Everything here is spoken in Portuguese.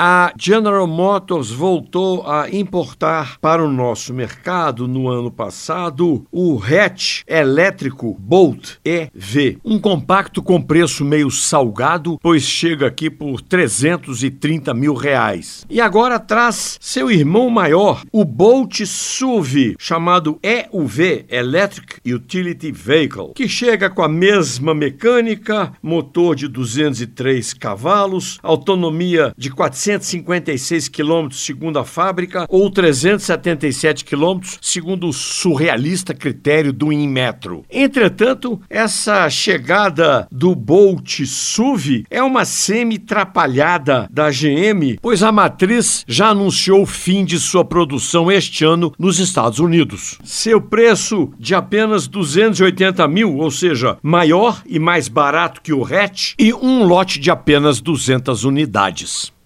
a General Motors voltou a importar para o nosso mercado no ano passado o hatch elétrico Bolt EV, um compacto com preço meio salgado, pois chega aqui por 330 mil reais. E agora traz seu irmão maior, o Bolt SUV, chamado EUV Electric Utility Vehicle, que chega com a mesma mecânica, motor de 203 cavalos, autonomia de 456 km segundo a fábrica ou 377 km segundo o surrealista critério do Inmetro. Entretanto, essa chegada do Bolt SUV é uma semi-trapalhada da GM, pois a matriz já anunciou o fim de sua produção este ano nos Estados Unidos. Seu preço de apenas 280 mil, ou seja, maior e mais barato que o hatch, e um lote de apenas 200 unidades.